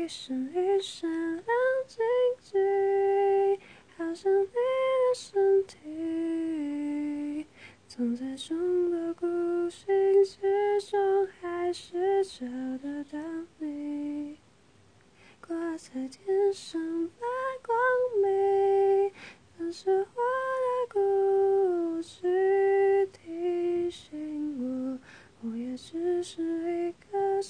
一闪一闪亮晶晶，好像你的身体，藏在众多孤星之中，还是找得到你。挂在天上发光明，那是我的故事，提醒我，我也只是一个。